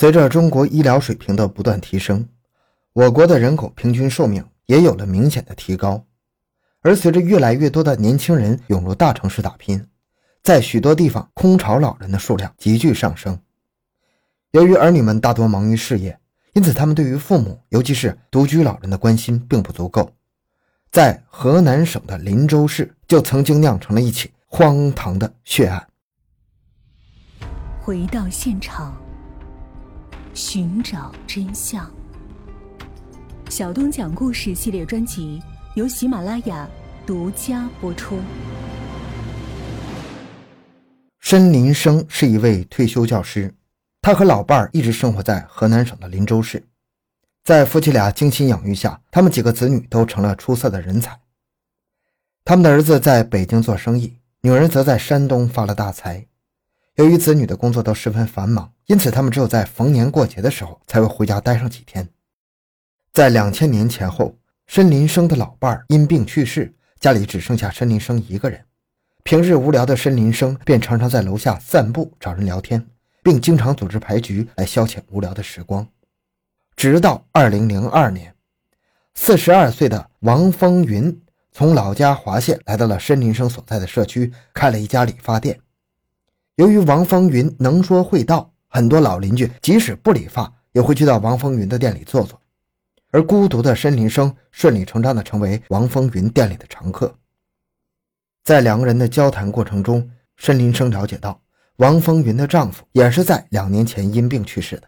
随着中国医疗水平的不断提升，我国的人口平均寿命也有了明显的提高。而随着越来越多的年轻人涌入大城市打拼，在许多地方空巢老人的数量急剧上升。由于儿女们大多忙于事业，因此他们对于父母，尤其是独居老人的关心并不足够。在河南省的林州市，就曾经酿成了一起荒唐的血案。回到现场，寻找真相。小东讲故事系列专辑。由喜马拉雅独家播出。申林生是一位退休教师，他和老伴儿一直生活在河南省的林州市。在夫妻俩精心养育下，他们几个子女都成了出色的人才。他们的儿子在北京做生意，女儿则在山东发了大财。由于子女的工作都十分繁忙，因此他们只有在逢年过节的时候才会回家待上几天。在两千年前后。申林生的老伴儿因病去世，家里只剩下申林生一个人。平日无聊的申林生便常常在楼下散步，找人聊天，并经常组织牌局来消遣无聊的时光。直到二零零二年，四十二岁的王风云从老家华县来到了申林生所在的社区，开了一家理发店。由于王风云能说会道，很多老邻居即使不理发，也会去到王风云的店里坐坐。而孤独的申林生顺理成章地成为王风云店里的常客。在两个人的交谈过程中，申林生了解到，王风云的丈夫也是在两年前因病去世的。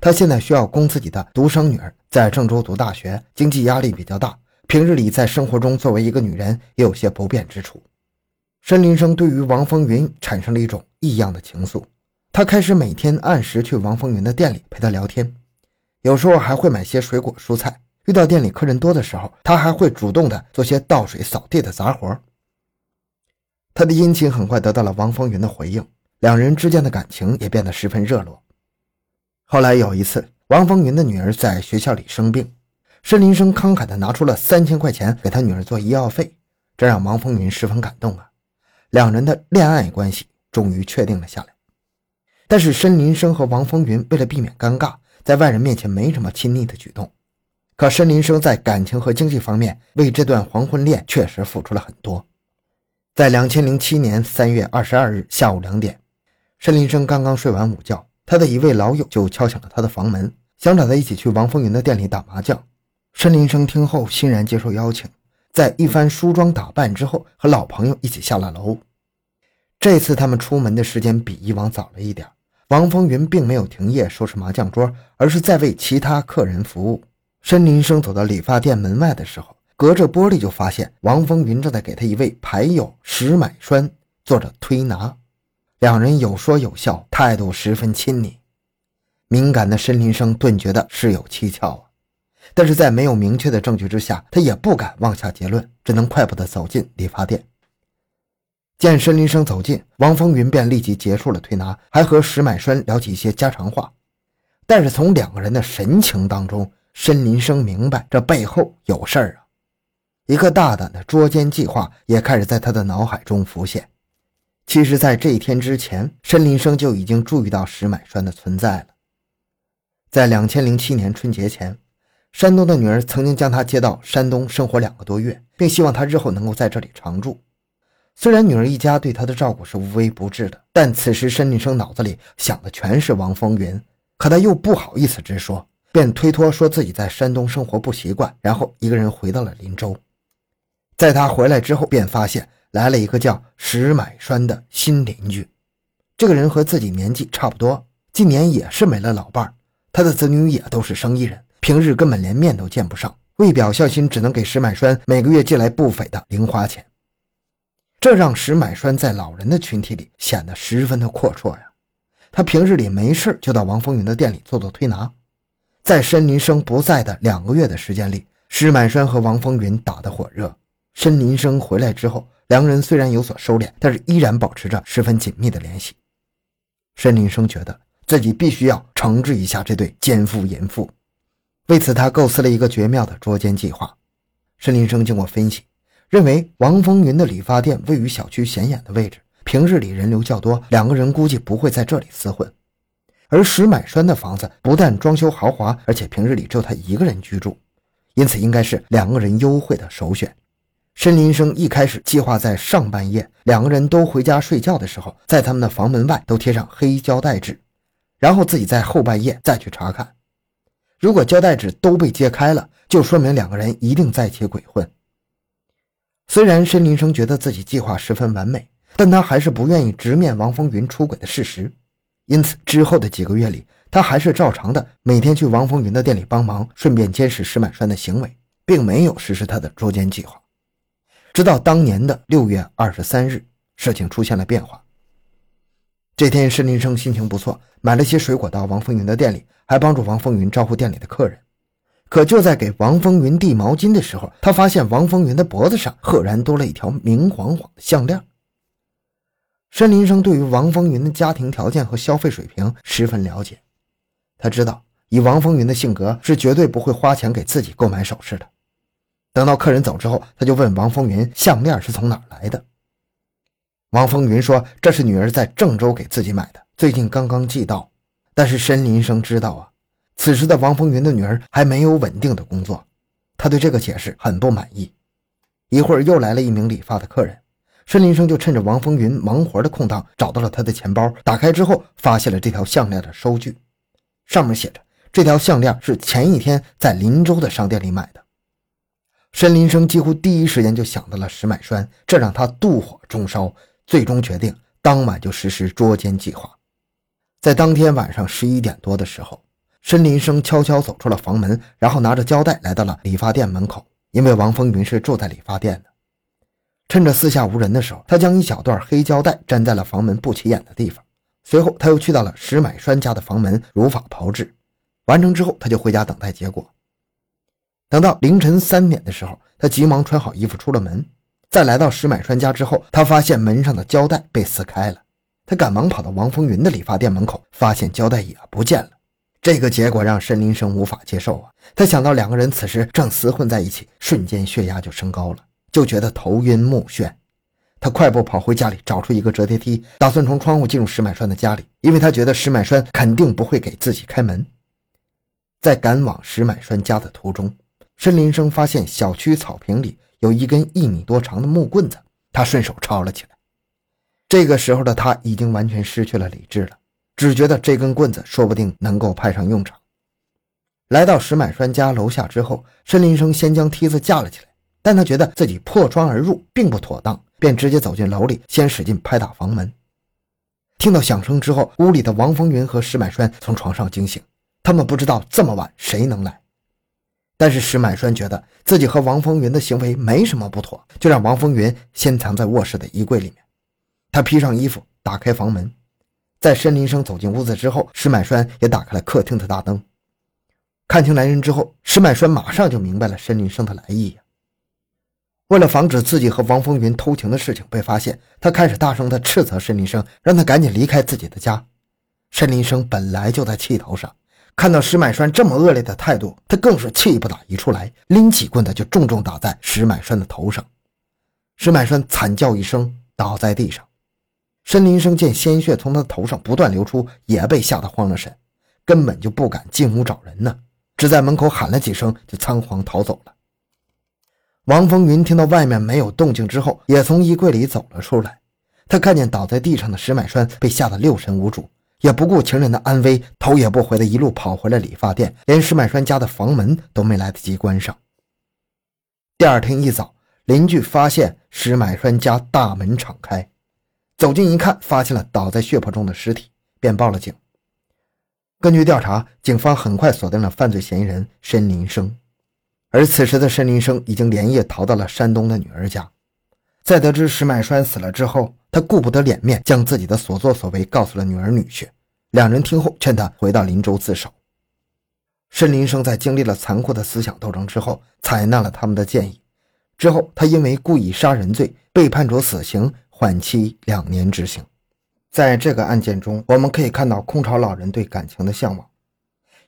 他现在需要供自己的独生女儿在郑州读大学，经济压力比较大，平日里在生活中作为一个女人也有些不便之处。申林生对于王风云产生了一种异样的情愫，他开始每天按时去王风云的店里陪他聊天。有时候还会买些水果蔬菜。遇到店里客人多的时候，他还会主动的做些倒水、扫地的杂活。他的殷勤很快得到了王风云的回应，两人之间的感情也变得十分热络。后来有一次，王风云的女儿在学校里生病，申林生慷慨的拿出了三千块钱给他女儿做医药费，这让王风云十分感动啊。两人的恋爱关系终于确定了下来。但是申林生和王风云为了避免尴尬。在外人面前没什么亲昵的举动，可申林生在感情和经济方面为这段黄昏恋确实付出了很多。在两千零七年三月二十二日下午两点，申林生刚刚睡完午觉，他的一位老友就敲响了他的房门，想找他一起去王风云的店里打麻将。申林生听后欣然接受邀请，在一番梳妆打扮之后，和老朋友一起下了楼。这次他们出门的时间比以往早了一点。王风云并没有停业收拾麻将桌，而是在为其他客人服务。申林生走到理发店门外的时候，隔着玻璃就发现王风云正在给他一位牌友石买栓做着推拿，两人有说有笑，态度十分亲昵。敏感的申林生顿觉得事有蹊跷啊，但是在没有明确的证据之下，他也不敢妄下结论，只能快步的走进理发店。见申林生走近，王风云便立即结束了推拿，还和石满栓聊起一些家常话。但是从两个人的神情当中，申林生明白这背后有事儿啊！一个大胆的捉奸计划也开始在他的脑海中浮现。其实，在这一天之前，申林生就已经注意到石满栓的存在了。在两千零七年春节前，山东的女儿曾经将他接到山东生活两个多月，并希望他日后能够在这里常住。虽然女儿一家对他的照顾是无微不至的，但此时申林生脑子里想的全是王风云，可他又不好意思直说，便推脱说自己在山东生活不习惯，然后一个人回到了林州。在他回来之后，便发现来了一个叫石买栓的新邻居。这个人和自己年纪差不多，今年也是没了老伴儿，他的子女也都是生意人，平日根本连面都见不上，为表孝心，只能给石买栓每个月寄来不菲的零花钱。这让石买栓在老人的群体里显得十分的阔绰呀。他平日里没事就到王风云的店里做做推拿。在申林生不在的两个月的时间里，石满栓和王风云打得火热。申林生回来之后，两人虽然有所收敛，但是依然保持着十分紧密的联系。申林生觉得自己必须要惩治一下这对奸夫淫妇，为此他构思了一个绝妙的捉奸计划。申林生经过分析。认为王风云的理发店位于小区显眼的位置，平日里人流较多，两个人估计不会在这里厮混。而石买栓的房子不但装修豪华，而且平日里只有他一个人居住，因此应该是两个人幽会的首选。申林生一开始计划在上半夜两个人都回家睡觉的时候，在他们的房门外都贴上黑胶带纸，然后自己在后半夜再去查看。如果胶带纸都被揭开了，就说明两个人一定在一起鬼混。虽然申林生觉得自己计划十分完美，但他还是不愿意直面王风云出轨的事实。因此，之后的几个月里，他还是照常的每天去王风云的店里帮忙，顺便监视石满栓的行为，并没有实施他的捉奸计划。直到当年的六月二十三日，事情出现了变化。这天，申林生心情不错，买了些水果到王风云的店里，还帮助王风云招呼店里的客人。可就在给王风云递毛巾的时候，他发现王风云的脖子上赫然多了一条明晃晃的项链。申林生对于王风云的家庭条件和消费水平十分了解，他知道以王风云的性格是绝对不会花钱给自己购买首饰的。等到客人走之后，他就问王风云项链是从哪来的。王风云说这是女儿在郑州给自己买的，最近刚刚寄到。但是申林生知道啊，此时的王风云的女儿还没有稳定的工作，他对这个解释很不满意。一会儿又来了一名理发的客人。申林生就趁着王风云忙活的空档，找到了他的钱包。打开之后，发现了这条项链的收据，上面写着：这条项链是前一天在林州的商店里买的。申林生几乎第一时间就想到了石买栓，这让他妒火中烧，最终决定当晚就实施捉奸计划。在当天晚上十一点多的时候，申林生悄悄走出了房门，然后拿着胶带来到了理发店门口，因为王风云是住在理发店的。趁着四下无人的时候，他将一小段黑胶带粘在了房门不起眼的地方。随后，他又去到了石买栓家的房门，如法炮制。完成之后，他就回家等待结果。等到凌晨三点的时候，他急忙穿好衣服出了门。在来到石买栓家之后，他发现门上的胶带被撕开了。他赶忙跑到王风云的理发店门口，发现胶带也不见了。这个结果让申林生无法接受啊！他想到两个人此时正厮混在一起，瞬间血压就升高了。就觉得头晕目眩，他快步跑回家里，找出一个折叠梯，打算从窗户进入石买栓的家里，因为他觉得石买栓肯定不会给自己开门。在赶往石买栓家的途中，申林生发现小区草坪里有一根一米多长的木棍子，他顺手抄了起来。这个时候的他已经完全失去了理智了，只觉得这根棍子说不定能够派上用场。来到石满栓家楼下之后，申林生先将梯子架了起来。但他觉得自己破窗而入并不妥当，便直接走进楼里，先使劲拍打房门。听到响声之后，屋里的王风云和石满栓从床上惊醒，他们不知道这么晚谁能来。但是石满栓觉得自己和王风云的行为没什么不妥，就让王风云先藏在卧室的衣柜里面。他披上衣服，打开房门，在申林生走进屋子之后，石满栓也打开了客厅的大灯。看清来人之后，石满栓马上就明白了申林生的来意呀。为了防止自己和王风云偷情的事情被发现，他开始大声地斥责申林生，让他赶紧离开自己的家。申林生本来就在气头上，看到石买栓这么恶劣的态度，他更是气不打一处来，拎起棍子就重重打在石买栓的头上。石买栓惨叫一声，倒在地上。申林生见鲜血从他头上不断流出，也被吓得慌了神，根本就不敢进屋找人呢，只在门口喊了几声，就仓皇逃走了。王风云听到外面没有动静之后，也从衣柜里走了出来。他看见倒在地上的石买栓，被吓得六神无主，也不顾情人的安危，头也不回的一路跑回了理发店，连石买栓家的房门都没来得及关上。第二天一早，邻居发现石买栓家大门敞开，走近一看，发现了倒在血泊中的尸体，便报了警。根据调查，警方很快锁定了犯罪嫌疑人申林生。而此时的申林生已经连夜逃到了山东的女儿家，在得知石买栓死了之后，他顾不得脸面，将自己的所作所为告诉了女儿女婿。两人听后劝他回到林州自首。申林生在经历了残酷的思想斗争之后，采纳了他们的建议。之后，他因为故意杀人罪被判处死刑，缓期两年执行。在这个案件中，我们可以看到空巢老人对感情的向往。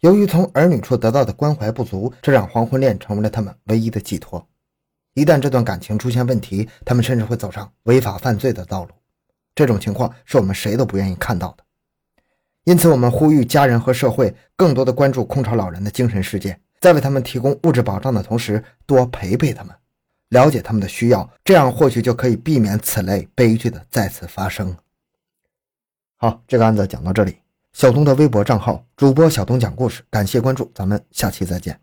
由于从儿女处得到的关怀不足，这让黄昏恋成为了他们唯一的寄托。一旦这段感情出现问题，他们甚至会走上违法犯罪的道路。这种情况是我们谁都不愿意看到的。因此，我们呼吁家人和社会更多的关注空巢老人的精神世界，在为他们提供物质保障的同时，多陪陪他们，了解他们的需要，这样或许就可以避免此类悲剧的再次发生。好，这个案子讲到这里。小东的微博账号主播小东讲故事，感谢关注，咱们下期再见。